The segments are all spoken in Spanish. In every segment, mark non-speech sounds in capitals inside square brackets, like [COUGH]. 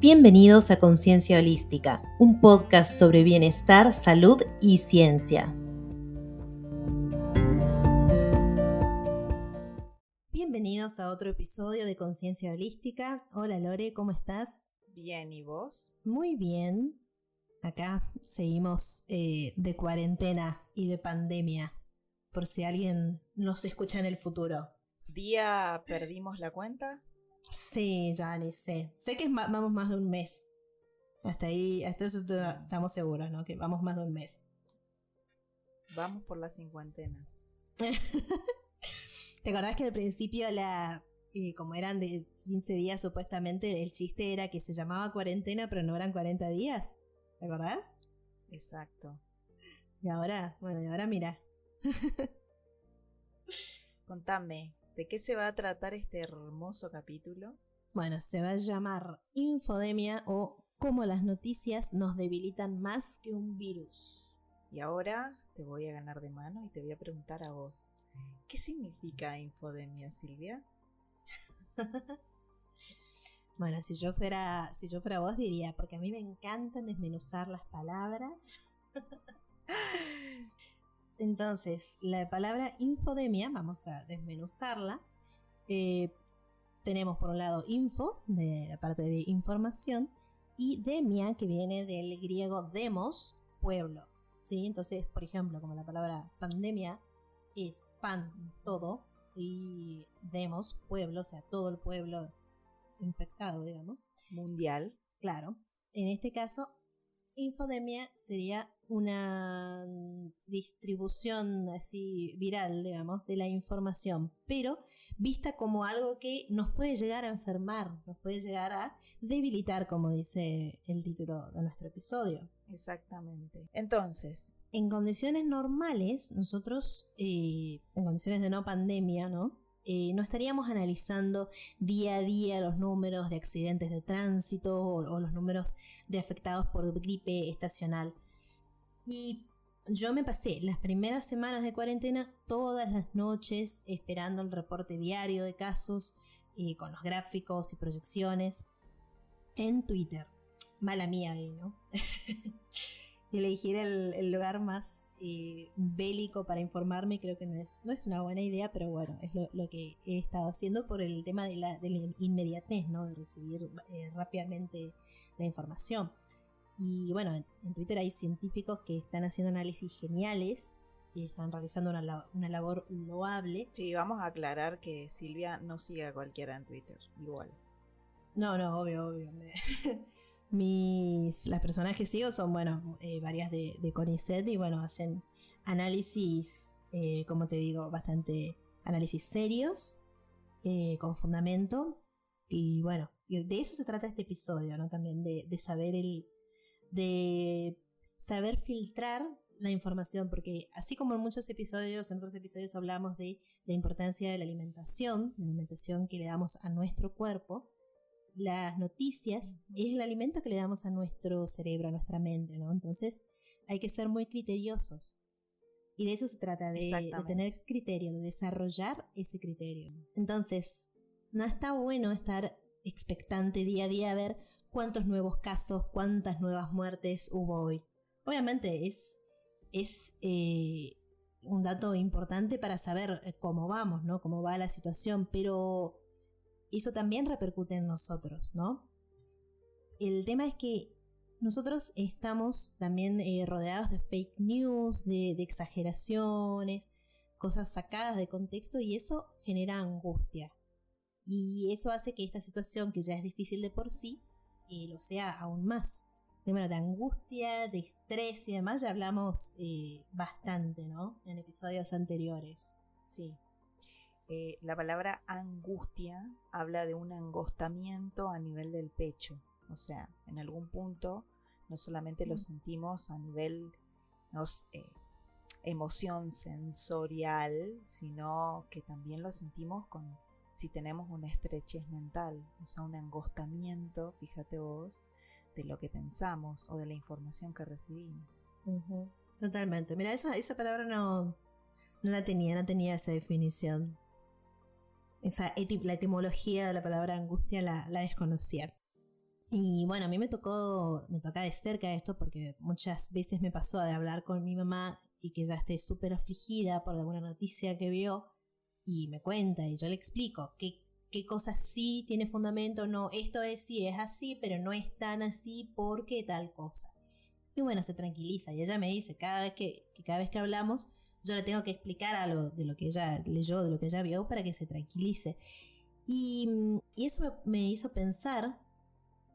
Bienvenidos a Conciencia Holística, un podcast sobre bienestar, salud y ciencia. Bienvenidos a otro episodio de Conciencia Holística. Hola Lore, ¿cómo estás? Bien, ¿y vos? Muy bien. Acá seguimos eh, de cuarentena y de pandemia, por si alguien nos escucha en el futuro. ¿Día perdimos la cuenta? Sí, ya ni sé. Sé que vamos más de un mes. Hasta ahí, hasta eso estamos seguros, ¿no? Que vamos más de un mes. Vamos por la cincuentena. [LAUGHS] ¿Te acordás que al principio la, eh, como eran de 15 días supuestamente, el chiste era que se llamaba cuarentena, pero no eran 40 días? ¿Te acordás? Exacto. Y ahora, bueno, y ahora mira. [LAUGHS] Contame, ¿De qué se va a tratar este hermoso capítulo? Bueno, se va a llamar Infodemia o cómo las noticias nos debilitan más que un virus. Y ahora te voy a ganar de mano y te voy a preguntar a vos. ¿Qué significa infodemia, Silvia? [LAUGHS] bueno, si yo fuera, si yo fuera vos diría, porque a mí me encantan desmenuzar las palabras. [LAUGHS] Entonces, la palabra infodemia, vamos a desmenuzarla. Eh, tenemos por un lado info, de la parte de información, y demia, que viene del griego demos, pueblo. ¿sí? Entonces, por ejemplo, como la palabra pandemia es pan, todo, y demos, pueblo, o sea, todo el pueblo infectado, digamos. Mundial. Claro. En este caso, infodemia sería una distribución así viral, digamos, de la información, pero vista como algo que nos puede llegar a enfermar, nos puede llegar a debilitar, como dice el título de nuestro episodio. Exactamente. Entonces. En condiciones normales, nosotros, eh, en condiciones de no pandemia, ¿no? Eh, no estaríamos analizando día a día los números de accidentes de tránsito o, los números de afectados por gripe estacional. Y yo me pasé las primeras semanas de cuarentena todas las noches esperando el reporte diario de casos y con los gráficos y proyecciones en Twitter. Mala mía ahí, ¿no? [LAUGHS] Elegir el, lugar más eh, bélico para informarme creo que no es, no es una buena idea, pero bueno, es lo, que he estado haciendo por el tema de la, de la inmediatez, ¿no? De recibir eh, rápidamente la información. Y bueno, en, Twitter hay científicos que están haciendo análisis geniales y están realizando una, una labor loable. Sí, vamos a aclarar que Silvia no sigue a cualquiera en Twitter, igual. No, no, obvio, obvio. [LAUGHS] mis, las personas que sigo son, bueno, eh, varias de, de CONICET y bueno, hacen análisis, eh, como te digo, bastante análisis serios, eh, con fundamento. Y bueno, de eso se trata este episodio, ¿no? También de, de saber el. De saber filtrar la información, porque así como en muchos episodios, en otros episodios hablamos de la importancia de la alimentación, la alimentación que le damos a nuestro cuerpo, las noticias es el alimento que le damos a nuestro cerebro, a nuestra mente, ¿no? Entonces hay que ser muy criteriosos. Y de eso se trata, de, tener criterio, de desarrollar ese criterio. Entonces, no está bueno estar expectante día a día a ver cuántos nuevos casos, cuántas nuevas muertes hubo hoy. Obviamente es, es eh, un dato importante para saber eh, cómo vamos, ¿no? Cómo va la situación, pero eso también repercute en nosotros, ¿no? El tema es que nosotros estamos también eh, rodeados de fake news, de, exageraciones, cosas sacadas de contexto y eso genera angustia. Y eso hace que esta situación, que ya es difícil de por sí, eh, lo sea aún más. De, de angustia, de estrés y demás ya hablamos eh, bastante, ¿no? En episodios anteriores. Sí. Eh, la palabra angustia habla de un angostamiento a nivel del pecho. O sea, en algún punto no solamente lo sentimos a nivel nos, eh, emoción sensorial, sino que también lo sentimos con si tenemos una estrechez mental, o sea, un angostamiento, fíjate vos, de lo que pensamos o de la información que recibimos. Totalmente. Mira, esa, esa palabra no, no la tenía, no tenía esa definición esa la etimología de la palabra angustia la, la desconocía. Y bueno, a mí me tocó, me toca de cerca esto porque muchas veces me pasó de hablar con mi mamá y que ella esté súper afligida por alguna noticia que vio y me cuenta y yo le explico qué, qué cosas sí tiene fundamento, no, esto es sí es así, pero no es tan así porque tal cosa. Y bueno, se tranquiliza y ella me dice, cada vez que, cada vez que hablamos, yo le tengo que explicar algo de lo que ella leyó, de lo que ella vio, para que se tranquilice. Y, eso me, hizo pensar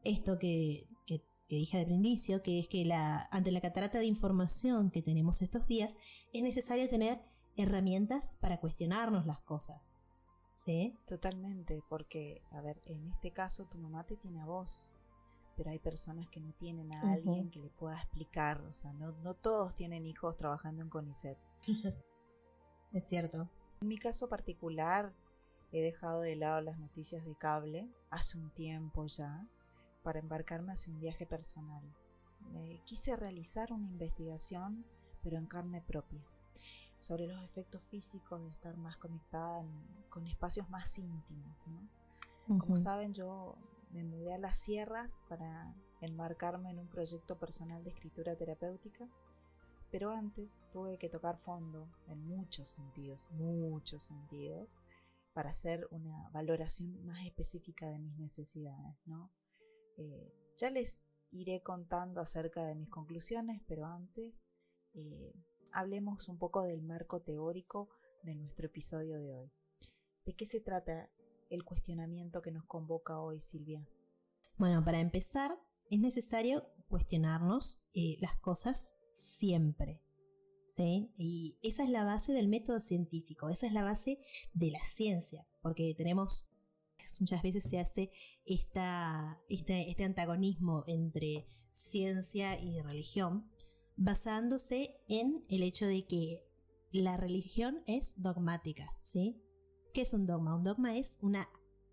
esto que, que, dije al inicio, que es que la, ante la catarata de información que tenemos estos días, es necesario tener herramientas para cuestionarnos las cosas. ¿Sí? Totalmente, porque, a ver, en este caso tu mamá te tiene a vos, pero hay personas que no tienen a alguien que le pueda explicar, o sea, no, no todos tienen hijos trabajando en CONICET. [LAUGHS] es cierto. En mi caso particular, he dejado de lado las noticias de cable hace un tiempo ya para embarcarme hacia un viaje personal. quise realizar una investigación, pero en carne propia, sobre los efectos físicos de estar más conectada con espacios más íntimos. Como saben, yo me mudé a las sierras para enmarcarme en un proyecto personal de escritura terapéutica, pero antes tuve que tocar fondo en muchos sentidos, muchos sentidos, para hacer una valoración más específica de mis necesidades, ¿no? Eh, ya les iré contando acerca de mis conclusiones, pero antes eh, hablemos un poco del marco teórico de nuestro episodio de hoy. ¿De qué se trata el cuestionamiento que nos convoca hoy, Silvia? Bueno, para empezar, es necesario cuestionarnos eh, las cosas siempre. ¿Sí? Y esa es la base del método científico, esa es la base de la ciencia, porque tenemos muchas veces se hace esta, este antagonismo entre ciencia y religión, basándose en el hecho de que la religión es dogmática, ¿sí? ¿Qué es un dogma? Un dogma es una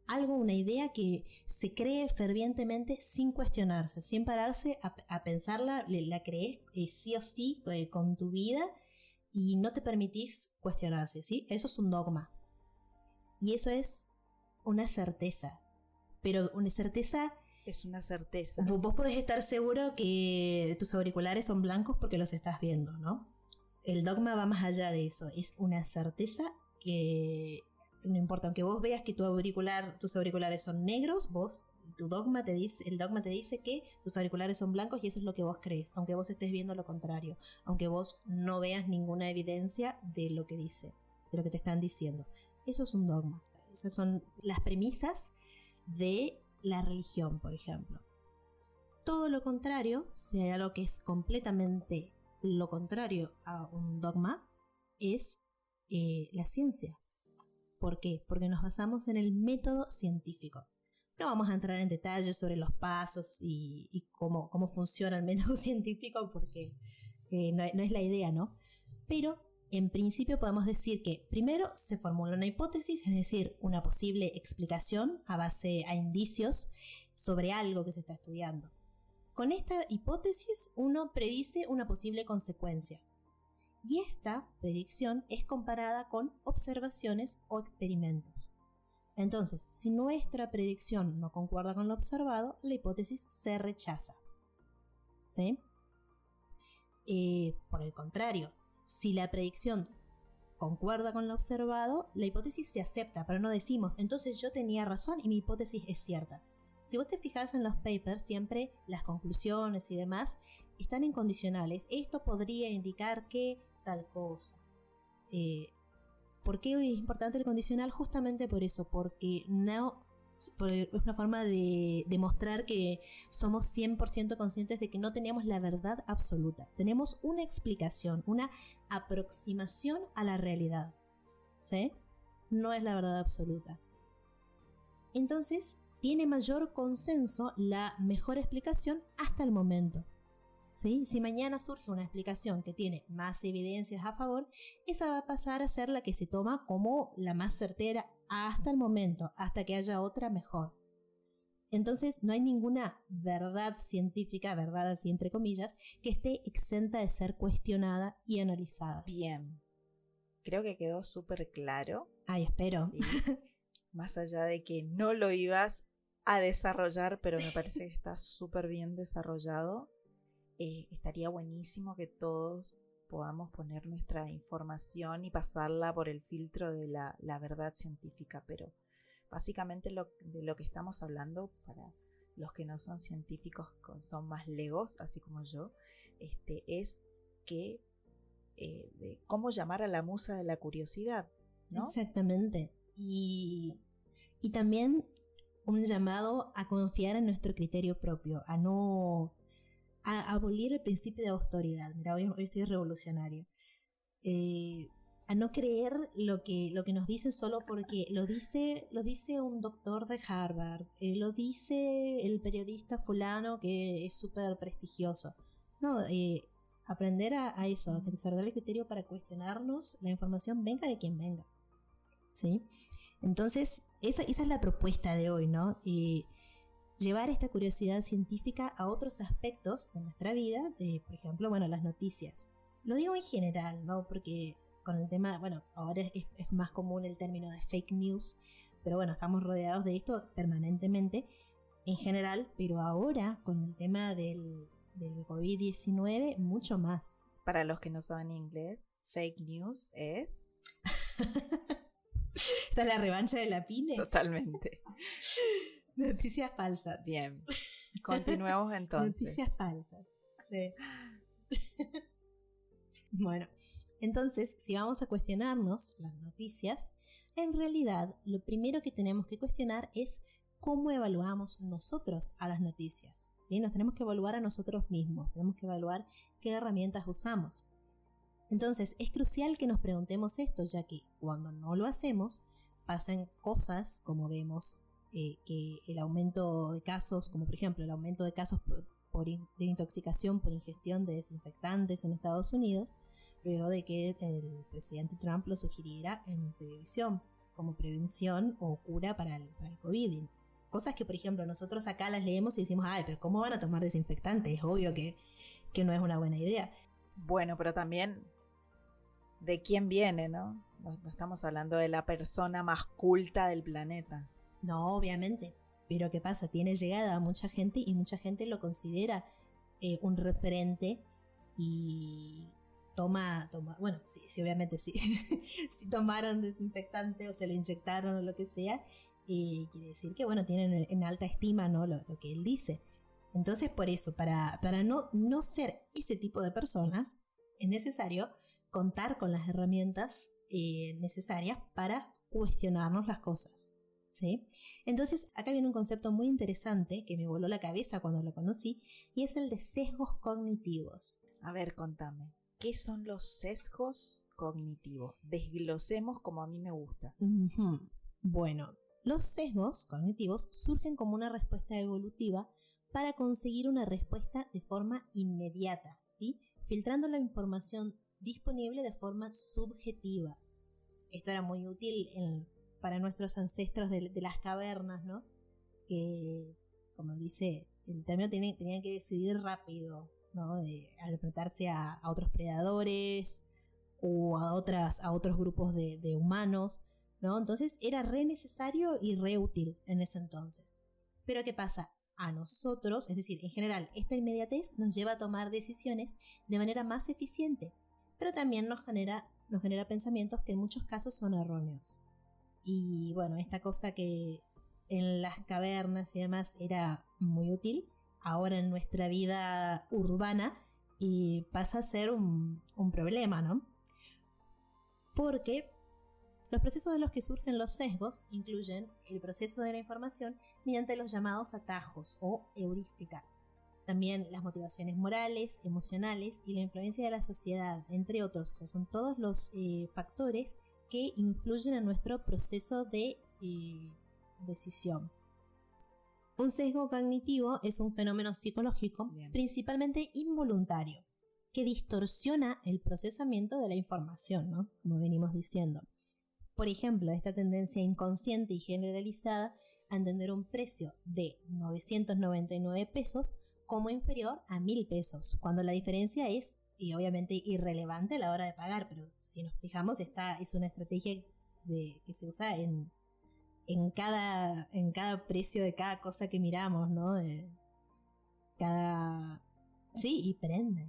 algo, una idea que se cree fervientemente sin cuestionarse, sin pararse a, pensarla, la crees eh, sí o sí eh, con tu vida y no te permitís cuestionarse, ¿sí? Eso es un dogma. Y eso es una certeza. Pero una certeza... Es una certeza. Vos podés estar seguro que tus auriculares son blancos porque los estás viendo, ¿no? El dogma va más allá de eso. Es una certeza que no importa, aunque vos veas que tu auricular, tus auriculares son negros, vos, tu dogma te dice, el dogma te dice que tus auriculares son blancos y eso es lo que vos crees, aunque vos estés viendo lo contrario, aunque vos no veas ninguna evidencia de lo que dice, de lo que te están diciendo. Eso es un dogma. Esas son las premisas de la religión, por ejemplo. Todo lo contrario, hay algo que es completamente lo contrario a un dogma, es eh, la ciencia. ¿Por qué? Porque nos basamos en el método científico. No vamos a entrar en detalles sobre los pasos y, cómo, cómo, funciona el método [LAUGHS] científico porque eh, no, es la idea, ¿no? Pero en principio podemos decir que primero se formula una hipótesis, es decir, una posible explicación a base a indicios sobre algo que se está estudiando. Con esta hipótesis uno predice una posible consecuencia y esta predicción es comparada con observaciones o experimentos. Entonces, si nuestra predicción no concuerda con lo observado, la hipótesis se rechaza. ¿Sí? Eh, por el contrario, si la predicción concuerda con lo observado, la hipótesis se acepta, pero no decimos, entonces yo tenía razón y mi hipótesis es cierta. Si vos te fijas en los papers, siempre las conclusiones y demás están incondicionales. Esto podría indicar que tal cosa. Eh, ¿Por qué es importante el condicional? Justamente por eso, porque no es una forma de demostrar que somos 100% conscientes de que no tenemos la verdad absoluta. Tenemos una explicación, una aproximación a la realidad. ¿Sí? No es la verdad absoluta. Entonces, tiene mayor consenso la mejor explicación hasta el momento. Si mañana surge una explicación que tiene más evidencias a favor, esa va a pasar a ser la que se toma como la más certera hasta el momento, hasta que haya otra mejor. Entonces no hay ninguna verdad científica, verdad así entre comillas, que esté exenta de ser cuestionada y analizada. Bien. Creo que quedó súper claro. Ay, espero. [LAUGHS] Más allá de que no lo ibas a desarrollar, pero me parece que está súper bien desarrollado. Eh, estaría buenísimo que todos podamos poner nuestra información y pasarla por el filtro de la, verdad científica, pero básicamente lo, de lo que estamos hablando para los que no son científicos, son más legos, así como yo, este, es que eh, cómo llamar a la musa de la curiosidad, ¿no? Exactamente. Y, y también un llamado a confiar en nuestro criterio propio, a no a abolir el principio de autoridad. Mira, hoy, estoy revolucionario. Eh, a no creer lo que, lo que nos dicen solo porque lo dice, lo dice un doctor de Harvard, eh, lo dice el periodista fulano que es súper prestigioso. No, eh, aprender a, eso, a desarrollar el criterio para cuestionarnos la información venga de quien venga. ¿Sí? Entonces, esa, esa es la propuesta de hoy, ¿no? Llevar esta curiosidad científica a otros aspectos de nuestra vida, de, por ejemplo, bueno, las noticias. Lo digo en general, ¿no? Porque con el tema, bueno, ahora es, más común el término de fake news, pero bueno, estamos rodeados de esto permanentemente en general, pero ahora con el tema del, del COVID-19, mucho más. Para los que no saben inglés, fake news es... [LAUGHS] Esta es la revancha de la pine. Totalmente. [LAUGHS] Noticias falsas. Bien. Continuemos [LAUGHS] entonces. Noticias falsas. Sí. [LAUGHS] bueno, entonces, si vamos a cuestionarnos las noticias, en realidad lo primero que tenemos que cuestionar es cómo evaluamos nosotros a las noticias. ¿sí? Nos tenemos que evaluar a nosotros mismos, tenemos que evaluar qué herramientas usamos. Entonces, es crucial que nos preguntemos esto, ya que cuando no lo hacemos, pasan cosas como vemos eh, que el aumento de casos, como por ejemplo el aumento de casos por, de intoxicación por ingestión de desinfectantes en Estados Unidos, luego de que el presidente Trump lo sugiriera en televisión como prevención o cura para el, para el COVID. Cosas que, por ejemplo, nosotros acá las leemos y decimos, ay, pero ¿cómo van a tomar desinfectantes? Es obvio que, que no es una buena idea. Bueno, pero también de quién viene, ¿no? No estamos hablando de la persona más culta del planeta. No, obviamente. Pero ¿qué pasa? Tiene llegada a mucha gente y mucha gente lo considera eh, un referente y toma, toma bueno, sí, sí obviamente sí. [LAUGHS] si tomaron desinfectante o se lo inyectaron o lo que sea, eh, quiere decir que, bueno, tienen en alta estima ¿no? lo, que él dice. Entonces, por eso, para, para no, no ser ese tipo de personas, es necesario contar con las herramientas eh, necesarias para cuestionarnos las cosas. ¿Sí? Entonces, acá viene un concepto muy interesante que me voló la cabeza cuando lo conocí y es el de sesgos cognitivos. A ver, contame, ¿qué son los sesgos cognitivos? Desglosemos como a mí me gusta. Bueno, los sesgos cognitivos surgen como una respuesta evolutiva para conseguir una respuesta de forma inmediata, ¿sí? Filtrando la información disponible de forma subjetiva. Esto era muy útil en para nuestros ancestros de, las cavernas, ¿no? Que, como dice, el término tenían que decidir rápido, ¿no? al enfrentarse a, otros predadores o a, otras, a otros grupos de, humanos, ¿no? Entonces era re necesario y re útil en ese entonces. Pero ¿qué pasa? A nosotros, es decir, en general, esta inmediatez nos lleva a tomar decisiones de manera más eficiente, pero también nos genera, nos genera pensamientos que en muchos casos son erróneos. Y bueno, esta cosa que en las cavernas y demás era muy útil, ahora en nuestra vida urbana pasa a ser un, problema, ¿no? Porque los procesos de los que surgen los sesgos incluyen el proceso de la información mediante los llamados atajos o heurística. También las motivaciones morales, emocionales y la influencia de la sociedad, entre otros. O sea, son todos los eh, factores que influyen en nuestro proceso de eh, decisión. Un sesgo cognitivo es un fenómeno psicológico principalmente involuntario que distorsiona el procesamiento de la información, ¿no? Como venimos diciendo. Por ejemplo, esta tendencia inconsciente y generalizada a entender un precio de 999 pesos como inferior a 1000 pesos, cuando la diferencia es y obviamente irrelevante a la hora de pagar, pero si nos fijamos, esta es una estrategia de, que se usa en, en cada, en cada precio de cada cosa que miramos, ¿no? De cada... Sí, y prende.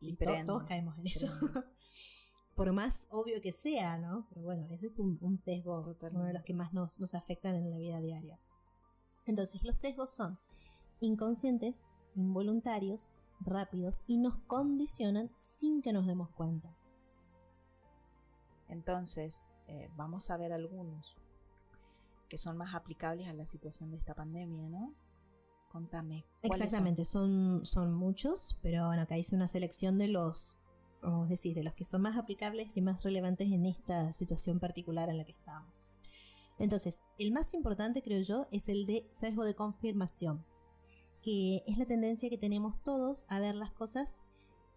Y, todos caemos en eso. [LAUGHS] Por más obvio que sea, ¿no? Pero bueno, ese es un, sesgo, uno de los que más nos, nos afectan en la vida diaria. Entonces, los sesgos son inconscientes, involuntarios, rápidos y nos condicionan sin que nos demos cuenta. Entonces, eh, vamos a ver algunos que son más aplicables a la situación de esta pandemia, ¿no? Contame. Exactamente, son? son? muchos, pero bueno, acá hice una selección de los, vamos a decir, de los que son más aplicables y más relevantes en esta situación particular en la que estamos. Entonces, el más importante, creo yo, es el de sesgo de confirmación, que es la tendencia que tenemos todos a ver las cosas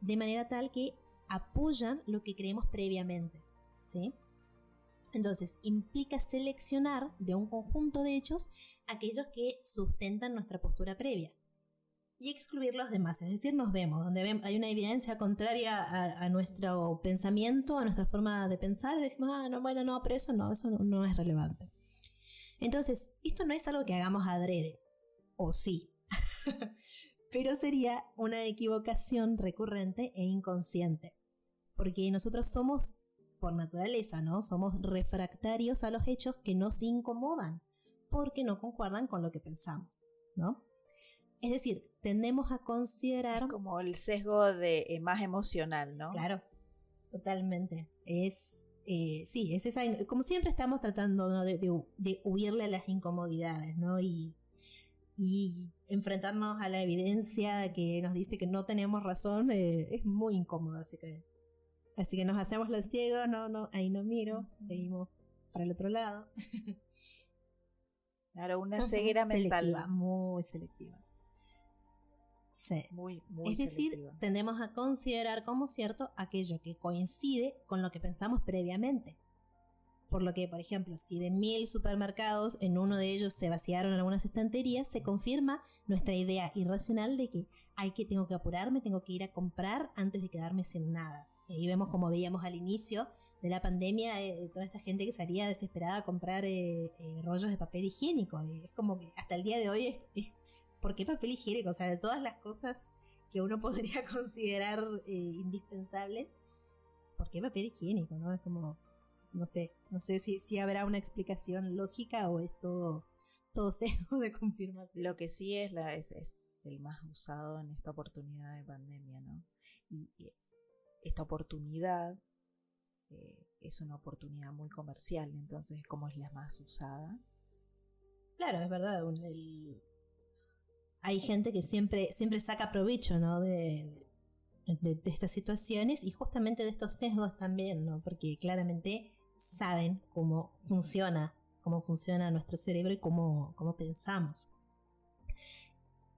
de manera tal que apoyan lo que creemos previamente. ¿sí? Entonces, implica seleccionar de un conjunto de hechos aquellos que sustentan nuestra postura previa y excluir los demás. Es decir, nos vemos, donde hay una evidencia contraria a, nuestro pensamiento, a nuestra forma de pensar, decimos, ah, no, bueno, no, pero eso no, eso no, es relevante. Entonces, esto no es algo que hagamos adrede, o sí, [LAUGHS] pero sería una equivocación recurrente e inconsciente, porque nosotros somos por naturaleza, ¿no? Somos refractarios a los hechos que nos incomodan, porque no concuerdan con lo que pensamos, ¿no? Es decir, tendemos a considerar... como el sesgo de eh, más emocional, ¿no? Claro, totalmente. Es, eh, sí, es esa, como siempre estamos tratando de, huirle a las incomodidades, ¿no? Y, y enfrentarnos a la evidencia que nos dice que no tenemos razón eh, es muy incómodo, así que Así que nos hacemos los ciegos, no, no, ahí no miro, seguimos para el otro lado. [LAUGHS] Claro, una ceguera mental. muy selectiva. Sí. Muy, muy es decir, tendemos a considerar como cierto aquello que coincide con lo que pensamos previamente. Por lo que, por ejemplo, si de mil supermercados en uno de ellos se vaciaron algunas estanterías, se confirma nuestra idea irracional de que hay que tengo que apurarme, tengo que ir a comprar antes de quedarme sin nada. Y vemos como veíamos al inicio de la pandemia, eh, toda esta gente que salía desesperada a comprar eh, eh, rollos de papel higiénico. es como que hasta el día de hoy es, ¿por qué papel higiénico? O sea, de todas las cosas que uno [LAUGHS] podría considerar indispensables, ¿por qué papel higiénico? ¿No? Es como, no sé, no sé si, si habrá una explicación lógica o es todo, todo [LAUGHS] sesgo de confirmación. Lo que sí es, la, es, es el más usado en esta oportunidad de pandemia, ¿no? y esta oportunidad eh, es una oportunidad muy comercial, entonces como es la más usada. Claro, es verdad. Hay gente que siempre, siempre saca provecho ¿no? de, de, estas situaciones y justamente de estos sesgos también, ¿no? porque claramente saben cómo funciona, cómo funciona nuestro cerebro y cómo, cómo pensamos.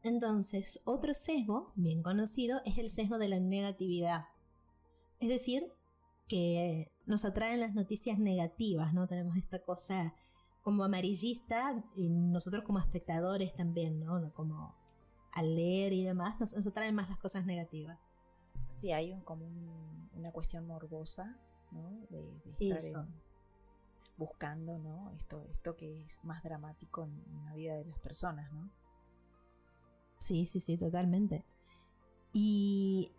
Entonces, otro sesgo bien conocido es el sesgo de la negatividad. Es decir, que nos atraen las noticias negativas, ¿no? Tenemos esta cosa como amarillista y nosotros como espectadores también, ¿no? Como al leer y demás, nos, atraen más las cosas negativas. Sí, hay como una cuestión morbosa, ¿no? De, estar buscando, ¿no? Esto, esto que es más dramático en la vida de las personas, ¿no? Sí, sí, sí, totalmente. Y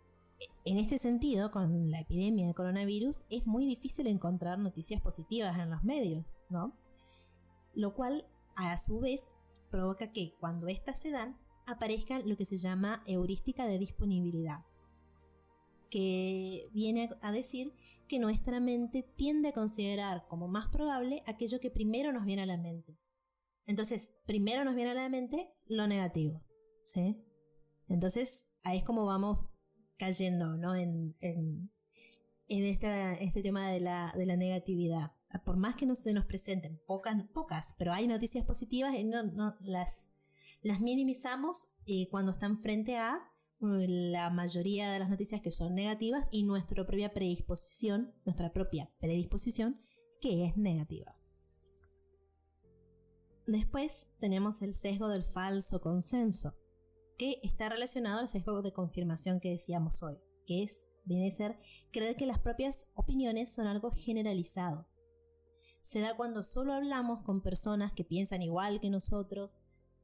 en este sentido, con la epidemia de coronavirus, es muy difícil encontrar noticias positivas en los medios, ¿no? Lo cual, a su vez, provoca que cuando éstas se dan, aparezca lo que se llama heurística de disponibilidad, que viene a decir que nuestra mente tiende a considerar como más probable aquello que primero nos viene a la mente. Entonces, primero nos viene a la mente lo negativo, ¿sí? Entonces, ahí es como vamos cayendo ¿no? en, en, este tema de la, de la negatividad. Por más que no se nos presenten pocas, pocas pero hay noticias positivas y no, no las, las minimizamos eh, cuando están frente a la mayoría de las noticias que son negativas y nuestra propia predisposición, nuestra propia predisposición que es negativa. Después tenemos el sesgo del falso consenso que está relacionado al sesgo de confirmación que decíamos hoy, que es, viene a creer que las propias opiniones son algo generalizado. se da cuando solo hablamos con personas que piensan igual que nosotros,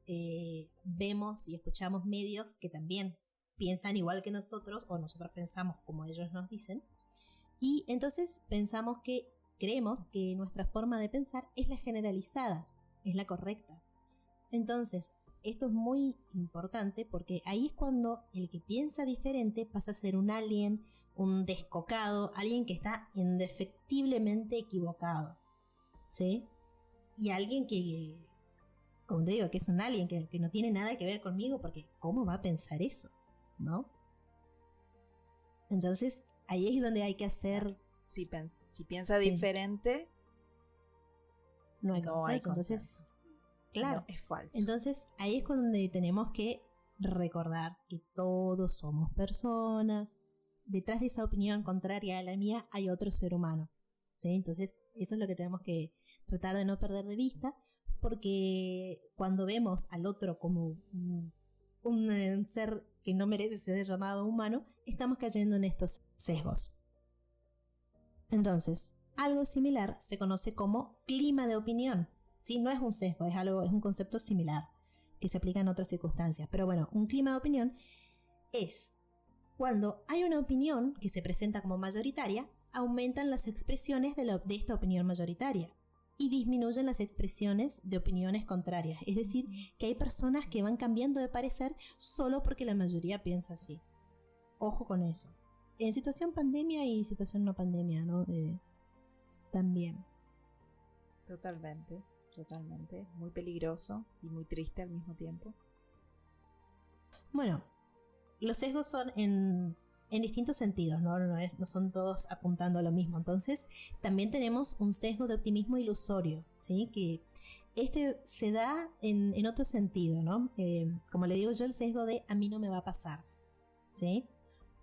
eh, vemos y escuchamos medios que también piensan igual que nosotros o nosotros pensamos como ellos nos dicen. Y entonces pensamos que creemos que nuestra forma de pensar es la generalizada, es la correcta. Entonces, esto es muy importante porque ahí es cuando el que piensa diferente pasa a ser un alien, un descocado, alguien que está indefectiblemente equivocado. ¿Sí? Y alguien que, como te digo, que es un alien que, no tiene nada que ver conmigo porque ¿cómo va a pensar eso? ¿No? Entonces, ahí es donde hay que hacer... Si, si piensa diferente, no hay no Entonces, claro, es falso. Entonces, ahí es donde tenemos que recordar que todos somos personas. Detrás de esa opinión contraria a la mía hay otro ser humano. ¿sí? Entonces, eso es lo que tenemos que tratar de no perder de vista, porque cuando vemos al otro como un, un ser que no merece ser llamado humano, estamos cayendo en estos sesgos. Entonces, algo similar se conoce como clima de opinión. ¿sí? No es un sesgo, es, algo, es un concepto similar que se aplica en otras circunstancias. Pero bueno, un clima de opinión es cuando hay una opinión que se presenta como mayoritaria, aumentan las expresiones de esta opinión mayoritaria y disminuyen las expresiones de opiniones contrarias. Es decir, que hay personas que van cambiando de parecer solo porque la mayoría piensa así. Ojo con eso. En situación pandemia y situación no pandemia, ¿no? Eh, también. Totalmente, totalmente. Muy peligroso y muy triste al mismo tiempo. Bueno, los sesgos son en, distintos sentidos, ¿no? No, no, son todos apuntando a lo mismo. Entonces, también tenemos un sesgo de optimismo ilusorio, ¿sí? Que este se da en, otro sentido, ¿no? Eh, como le digo yo, el sesgo de a mí no me va a pasar, ¿sí?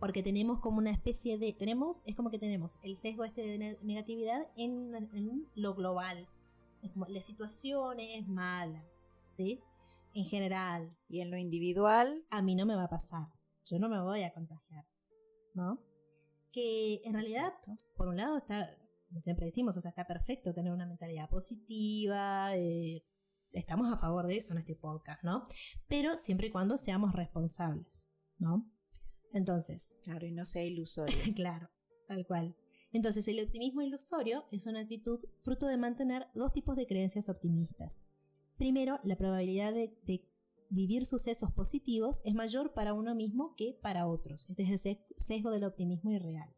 porque tenemos como una especie de, tenemos, es como que tenemos el sesgo este de negatividad en, en lo global. Es como la situación es mala, ¿sí? En general. Y en lo individual. A mí no me va a pasar. Yo no me voy a contagiar, ¿no? Que en realidad, por un lado está, como siempre decimos, o sea, está perfecto tener una mentalidad positiva, eh, estamos a favor de eso en este podcast, ¿no? Pero siempre y cuando seamos responsables, ¿no? Entonces. Claro, y no sea ilusorio. [LAUGHS] claro, tal cual. Entonces, el optimismo ilusorio es una actitud fruto de mantener dos tipos de creencias optimistas. Primero, la probabilidad de, vivir sucesos positivos es mayor para uno mismo que para otros. Este es el sesgo del optimismo irreal.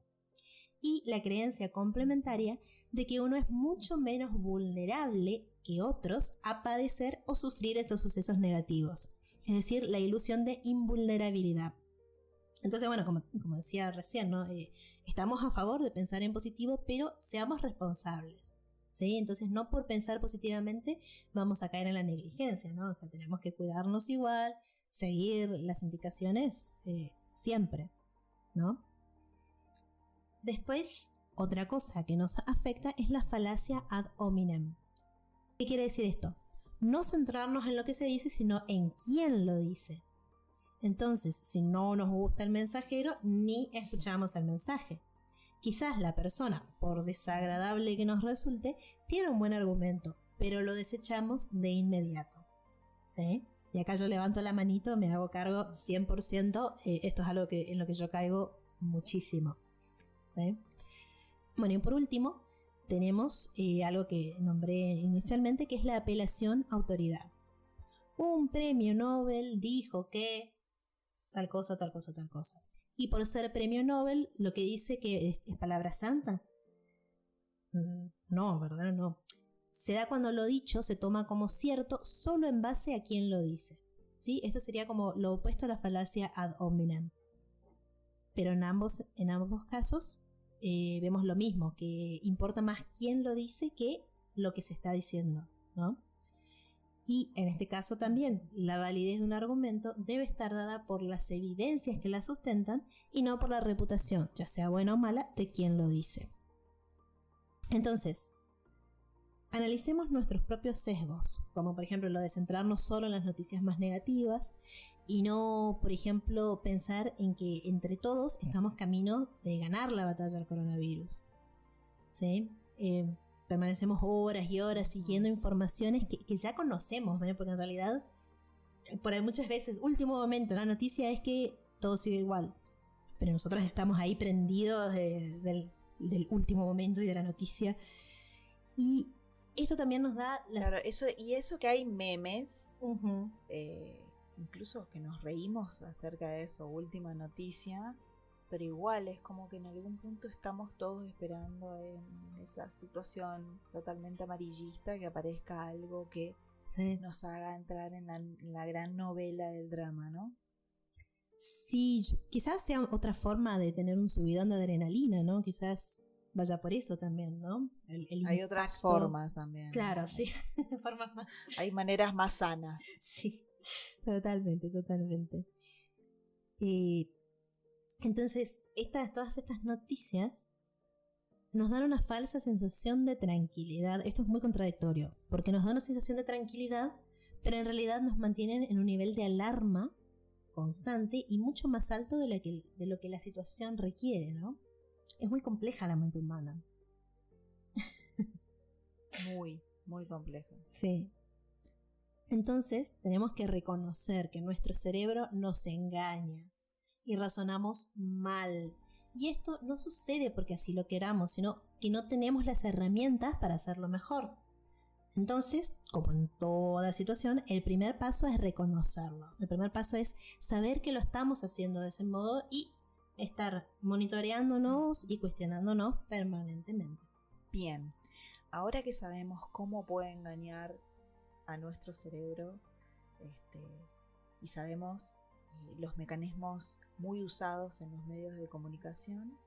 Y la creencia complementaria de que uno es mucho menos vulnerable que otros a padecer o sufrir estos sucesos negativos. Es decir, la ilusión de invulnerabilidad. Entonces, bueno, como, decía recién, ¿no? Eh, estamos a favor de pensar en positivo, pero seamos responsables. ¿Sí? Entonces, no por pensar positivamente vamos a caer en la negligencia, ¿no? O sea, tenemos que cuidarnos igual, seguir las indicaciones eh, siempre, ¿no? Después, otra cosa que nos afecta es la falacia ad hominem. ¿Qué quiere decir esto? No centrarnos en lo que se dice, sino en quién lo dice. Entonces, si no nos gusta el mensajero, ni escuchamos el mensaje. Quizás la persona, por desagradable que nos resulte, tiene un buen argumento, pero lo desechamos de inmediato. ¿Sí? Y acá yo levanto la manito, me hago cargo 100%, eh, esto es algo en lo que yo caigo muchísimo. ¿Sí? Bueno, y por último, tenemos eh, algo que nombré inicialmente, que es la apelación autoridad. Un premio Nobel dijo que tal cosa, tal cosa, tal cosa. Y por ser premio Nobel, lo que dice que es, palabra santa. Mm, no, ¿verdad? No. Se da cuando lo dicho se toma como cierto solo en base a quien lo dice. ¿Sí? Esto sería como lo opuesto a la falacia ad hominem. Pero en ambos, en ambos casos eh, vemos lo mismo, que importa más quién lo dice que lo que se está diciendo, ¿no? Y en este caso también, la validez de un argumento debe estar dada por las evidencias que la sustentan y no por la reputación, ya sea buena o mala, de quien lo dice. Entonces, analicemos nuestros propios sesgos, como por ejemplo lo de centrarnos solo en las noticias más negativas y no, por ejemplo, pensar en que entre todos estamos camino de ganar la batalla al coronavirus. ¿Sí? Eh, permanecemos horas y horas siguiendo informaciones que, que ya conocemos, ¿ve? porque en realidad, por ahí muchas veces, último momento, la noticia es que todo sigue igual. Pero nosotros estamos ahí prendidos de- del, del último momento y de la noticia. Y esto también nos da la... Claro, eso, y eso que hay memes, eh, incluso que nos reímos acerca de eso, última noticia, pero igual es como que en algún punto estamos todos esperando en esa situación totalmente amarillista que aparezca algo que Sí. nos haga entrar en la, en la gran novela del drama, ¿no? Sí, quizás sea otra forma de tener un subidón de adrenalina, ¿no? Quizás vaya por eso también, ¿no? El- el Hay otras formas también. Claro, sí, [LAUGHS] formas más. Hay maneras más sanas. Sí, totalmente, totalmente. Eh, entonces, estas, todas estas noticias nos dan una falsa sensación de tranquilidad. Esto es muy contradictorio, porque nos dan una sensación de tranquilidad, pero en realidad nos mantienen en un nivel de alarma constante y mucho más alto de lo que, de lo que la situación requiere, ¿no? Es muy compleja la mente humana. Muy, muy complejo. Sí. Entonces, tenemos que reconocer que nuestro cerebro nos engaña y razonamos mal. Y esto no sucede porque así lo queramos, sino que no tenemos las herramientas para hacerlo mejor. Entonces, como en toda situación, el primer paso es reconocerlo. El primer paso es saber que lo estamos haciendo de ese modo y estar monitoreándonos y cuestionándonos permanentemente. Bien, ahora que sabemos cómo puede engañar a nuestro cerebro este, y sabemos los mecanismos muy usados en los medios de comunicación,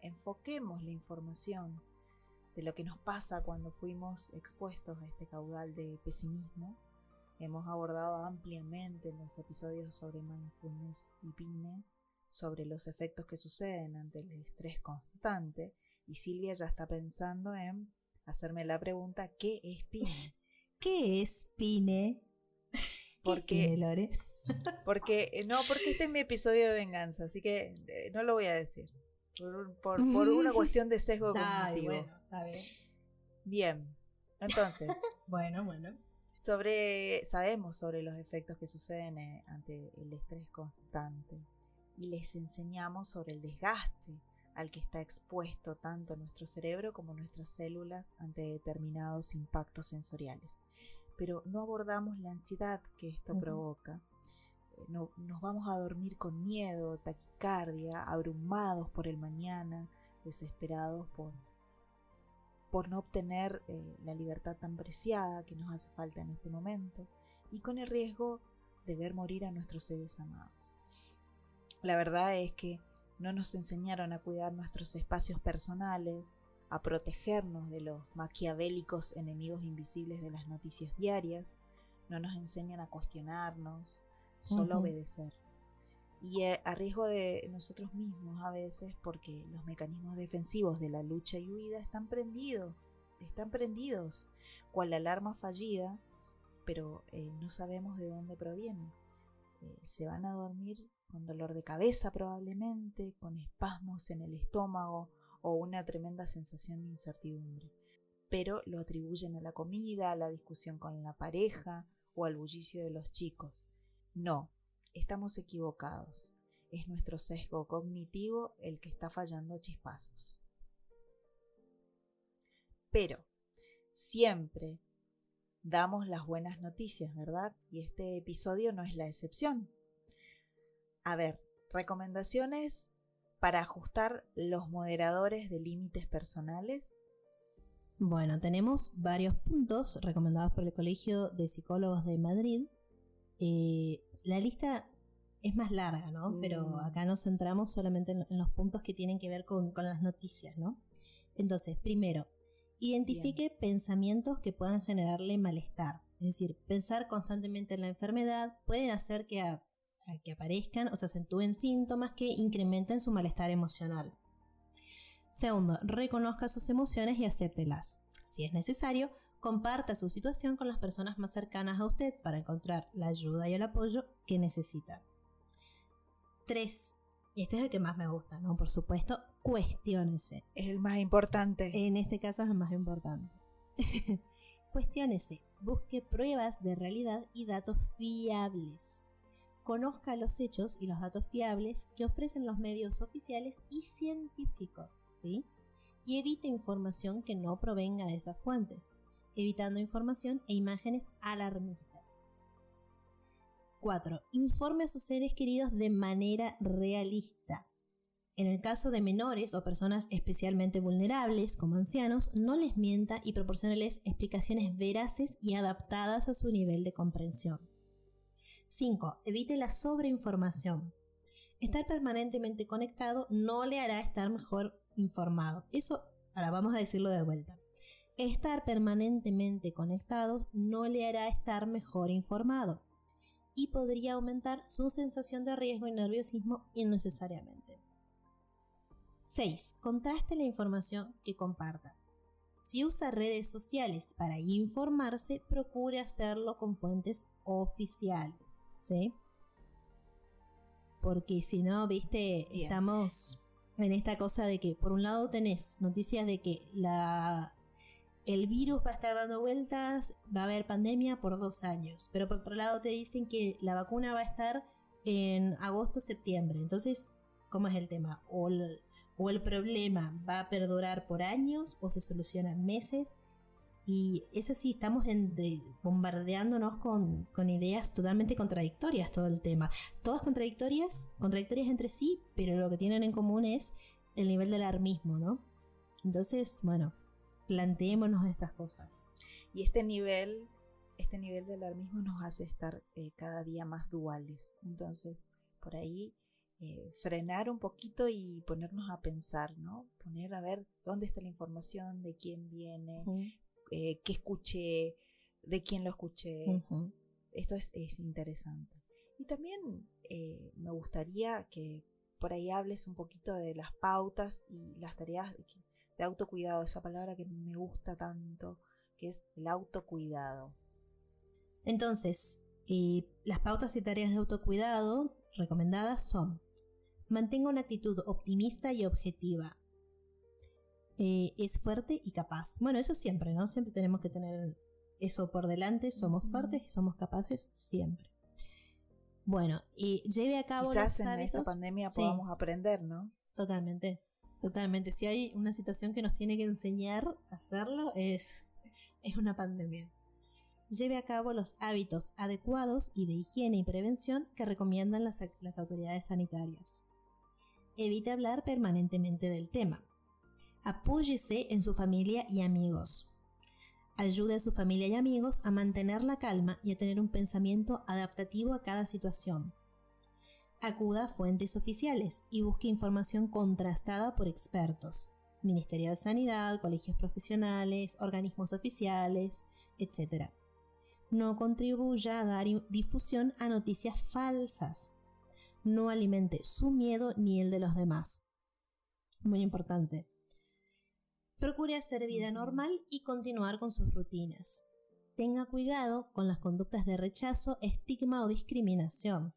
enfoquemos la información de lo que nos pasa cuando fuimos expuestos a este caudal de pesimismo. Hemos abordado ampliamente en los episodios sobre mindfulness y PINE sobre los efectos que suceden ante el estrés constante y Silvia ya está pensando en hacerme la pregunta ¿qué es PINE? [LAUGHS] ¿Qué es Pine? ¿Qué Porque- es Pine, Lore? Porque, eh, no, porque este es mi episodio de venganza, así que eh, no lo voy a decir. Por, por- por una [LAUGHS] cuestión de sesgo cognitivo. bueno, está bien. Bien, entonces, [LAUGHS] Bueno, bueno. sobre, sabemos sobre los efectos que suceden eh, ante el estrés constante y les enseñamos sobre el desgaste al que está expuesto tanto nuestro cerebro como nuestras células ante determinados impactos sensoriales. Pero no abordamos la ansiedad que esto Ujú. provoca. No, nos vamos a dormir con miedo, taquicardia, abrumados por el mañana, desesperados por, por no obtener eh, la libertad tan preciada que nos hace falta en este momento y con el riesgo de ver morir a nuestros seres amados. La verdad es que no nos enseñaron a cuidar nuestros espacios personales, a protegernos de los maquiavélicos enemigos invisibles de las noticias diarias, no nos enseñan a cuestionarnos, solo Ujú. obedecer. Y eh, a riesgo de nosotros mismos a veces porque los mecanismos defensivos de la lucha y huida están prendidos, están prendidos, cual alarma fallida, pero eh, no sabemos de dónde proviene. Eh, se van a dormir con dolor de cabeza probablemente, con espasmos en el estómago o una tremenda sensación de incertidumbre. Pero lo atribuyen a la comida, a la discusión con la pareja o al bullicio de los chicos. No, estamos equivocados. Es nuestro sesgo cognitivo el que está fallando chispazos. Pero siempre damos las buenas noticias, ¿verdad? Y este episodio no es la excepción. A ver, recomendaciones para ajustar los moderadores de límites personales. Bueno, tenemos varios puntos recomendados por el Colegio de Psicólogos de Madrid. Eh, la lista es más larga, ¿no? Mm. Pero acá nos centramos solamente en, en los puntos que tienen que ver con, con las noticias, ¿no? Entonces, primero, identifique pensamientos que puedan generarle malestar. Es decir, pensar constantemente en la enfermedad pueden hacer que, a- a que aparezcan o se acentúen síntomas que incrementen su malestar emocional. Segundo, reconozca sus emociones y acéptelas. Si es necesario, comparta su situación con las personas más cercanas a usted para encontrar la ayuda y el apoyo que necesita. 3. Y este es el que más me gusta, ¿no? Por supuesto, cuestiónese. Es el más importante. En este caso es el más importante. [LAUGHS] Cuestiónese, busque pruebas de realidad y datos fiables. Conozca los hechos y los datos fiables que ofrecen los medios oficiales y científicos, ¿sí? Y evite información que no provenga de esas fuentes, evitando información e imágenes alarmistas. 4. Informe a sus seres queridos de manera realista. En el caso de menores o personas especialmente vulnerables, como ancianos, no les mienta y proporcionales explicaciones veraces y adaptadas a su nivel de comprensión. 5. Evite la sobreinformación. Estar permanentemente conectado no le hará estar mejor informado. Eso, ahora vamos a decirlo de vuelta. Estar permanentemente conectado no le hará estar mejor informado y podría aumentar su sensación de riesgo y nerviosismo innecesariamente. 6. Contraste la información que comparta. Si usa redes sociales para informarse, procure hacerlo con fuentes oficiales. ¿Sí? Porque si no, viste, estamos en esta cosa de que por un lado tenés noticias de que la el virus va a estar dando vueltas, va a haber pandemia por dos años, pero por otro lado te dicen que la vacuna va a estar en agosto-septiembre. Entonces, ¿cómo es el tema? O el problema va a perdurar por años o se soluciona en meses. Y es así, estamos bombardeándonos con, ideas totalmente contradictorias todo el tema. Todas contradictorias, contradictorias entre sí, pero lo que tienen en común es el nivel del alarmismo, ¿no? Entonces, bueno, planteémonos estas cosas. Y este nivel, este nivel del alarmismo nos hace estar eh, cada día más duales. Entonces, por ahí eh, frenar un poquito y ponernos a pensar, ¿no? Poner a ver dónde está la información, de quién viene, eh, qué escuché, de quién lo escuché. Esto es, interesante. Y también eh, me gustaría que por ahí hables un poquito de las pautas y las tareas de autocuidado, esa palabra que me gusta tanto, que es el autocuidado. Entonces, las pautas y tareas de autocuidado recomendadas son Mantenga una actitud optimista y objetiva. Eh, es fuerte y capaz. Bueno, eso siempre, ¿no? Siempre tenemos que tener eso por delante. Somos fuertes y somos capaces siempre. Bueno, y lleve a cabo Quizás en esta pandemia podamos aprender, ¿no? Totalmente, totalmente. Si hay una situación que nos tiene que enseñar a hacerlo, es, es una pandemia. Lleve a cabo los hábitos adecuados y de higiene y prevención que recomiendan las, las autoridades sanitarias evite hablar permanentemente del tema. Apóyese en su familia y amigos. Ayude a su familia y amigos a mantener la calma y a tener un pensamiento adaptativo a cada situación. Acuda a fuentes oficiales y busque información contrastada por expertos. Ministerio de Sanidad, colegios profesionales, organismos oficiales, etc. No contribuya a dar difusión a noticias falsas no alimente su miedo ni el de los demás. Muy importante. Procure hacer vida normal y continuar con sus rutinas. Tenga cuidado con las conductas de rechazo, estigma o discriminación.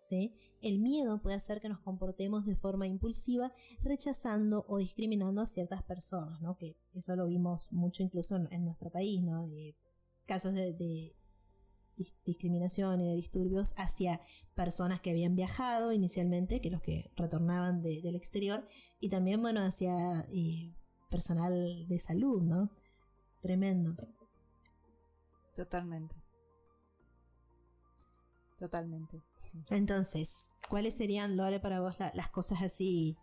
¿Sí? El miedo puede hacer que nos comportemos de forma impulsiva, rechazando o discriminando a ciertas personas, ¿no? que eso lo vimos mucho incluso en, nuestro país, ¿no? de casos de discriminación y de disturbios hacia personas que habían viajado inicialmente, que los que retornaban del exterior, y también, bueno, hacia eh, personal de salud, ¿no? Tremendo. Totalmente. Totalmente. Entonces, ¿cuáles serían, Lore, para vos las cosas así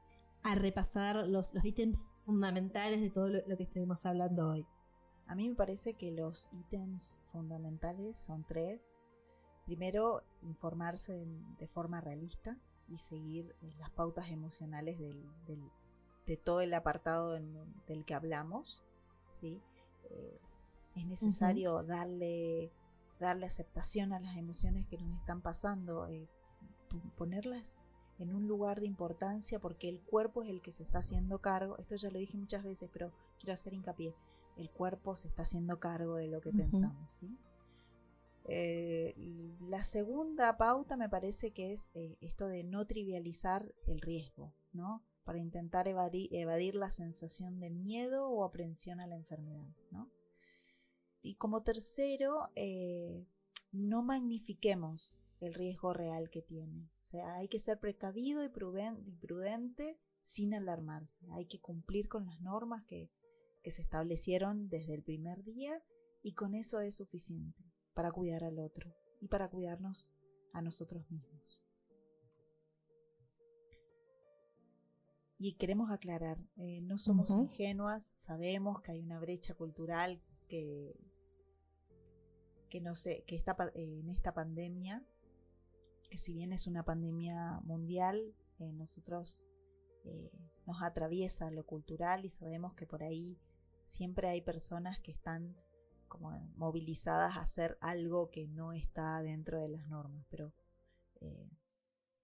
a repasar los, los ítems fundamentales de todo lo que estuvimos hablando hoy? A mí me parece que los ítems fundamentales son tres. Primero, informarse de forma realista y seguir las pautas emocionales de todo el apartado del que hablamos. ¿sí? Eh, es necesario darle, darle aceptación a las emociones que nos están pasando, eh, ponerlas en un lugar de importancia porque el cuerpo es el que se está haciendo cargo. Esto ya lo dije muchas veces, pero quiero hacer hincapié el cuerpo se está haciendo cargo de lo que pensamos. ¿sí? Eh, la segunda pauta me parece que es eh, esto de no trivializar el riesgo, ¿no? Para intentar evadir, la sensación de miedo o aprensión a la enfermedad, ¿no? Y como tercero, eh, no magnifiquemos el riesgo real que tiene. O sea, hay que ser precavido y prudente sin alarmarse. Hay que cumplir con las normas que, que se establecieron desde el primer día y con eso es suficiente para cuidar al otro y para cuidarnos a nosotros mismos. Y queremos aclarar, eh, no somos ingenuas, sabemos que hay una brecha cultural que, que no sé, que está en esta pandemia, que si bien es una pandemia mundial, eh, nosotros eh, nos atraviesa lo cultural y sabemos que por ahí siempre hay personas que están como movilizadas a hacer algo que no está dentro de las normas. Pero, eh,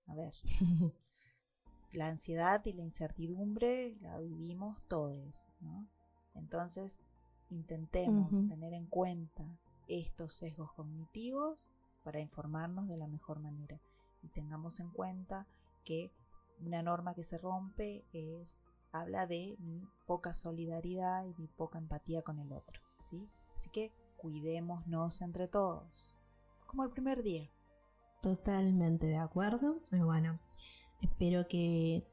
a ver, [LAUGHS] la ansiedad y la incertidumbre la vivimos todos, ¿no? Entonces, intentemos tener en cuenta estos sesgos cognitivos para informarnos de la mejor manera. Y tengamos en cuenta que una norma que se rompe es habla de mi poca solidaridad y mi poca empatía con el otro, ¿sí? Así que cuidémonos entre todos, como el primer día. Totalmente de acuerdo. Bueno, espero que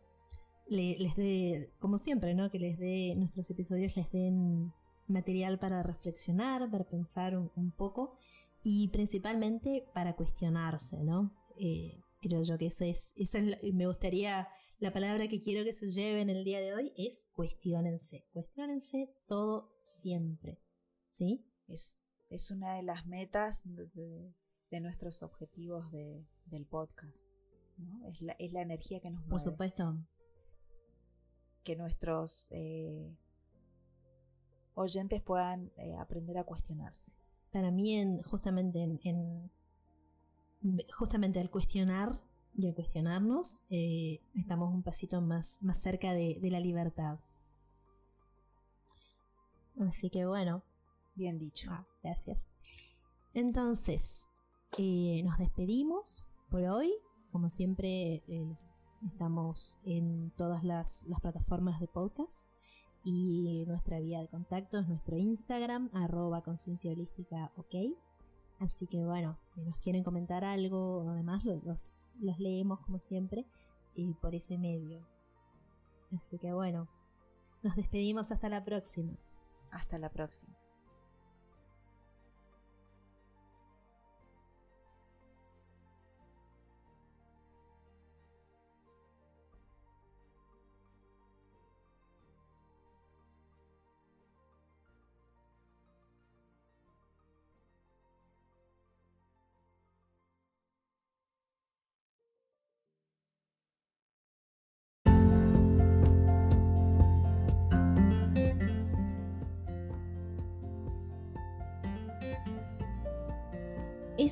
les dé, como siempre, ¿no? Que les dé, nuestros episodios les den material para reflexionar, para pensar un, poco y principalmente para cuestionarse, ¿no? Eh, creo yo que eso es, eso es, me gustaría, la palabra que quiero que se lleven el día de hoy es cuestionense, cuestionense todo siempre. ¿sí? Es, es una de las metas de, nuestros objetivos del podcast. Es, la, es, la, energía que nos mueve. Por supuesto. Que nuestros eh, oyentes puedan eh, aprender a cuestionarse. Para mí, en, justamente en, justamente al cuestionar y al cuestionarnos, eh, estamos un pasito más, más cerca de, de la libertad. Así que bueno, Bien dicho. Ah, gracias. Entonces, eh, nos despedimos por hoy. Como siempre, eh, estamos en todas las, plataformas de podcast y nuestra vía de contacto es nuestro Instagram, arroba conciencia ok. Así que bueno, si nos quieren comentar algo o demás, los, los leemos como siempre y por ese medio. Así que bueno, nos despedimos hasta la próxima. Hasta la próxima.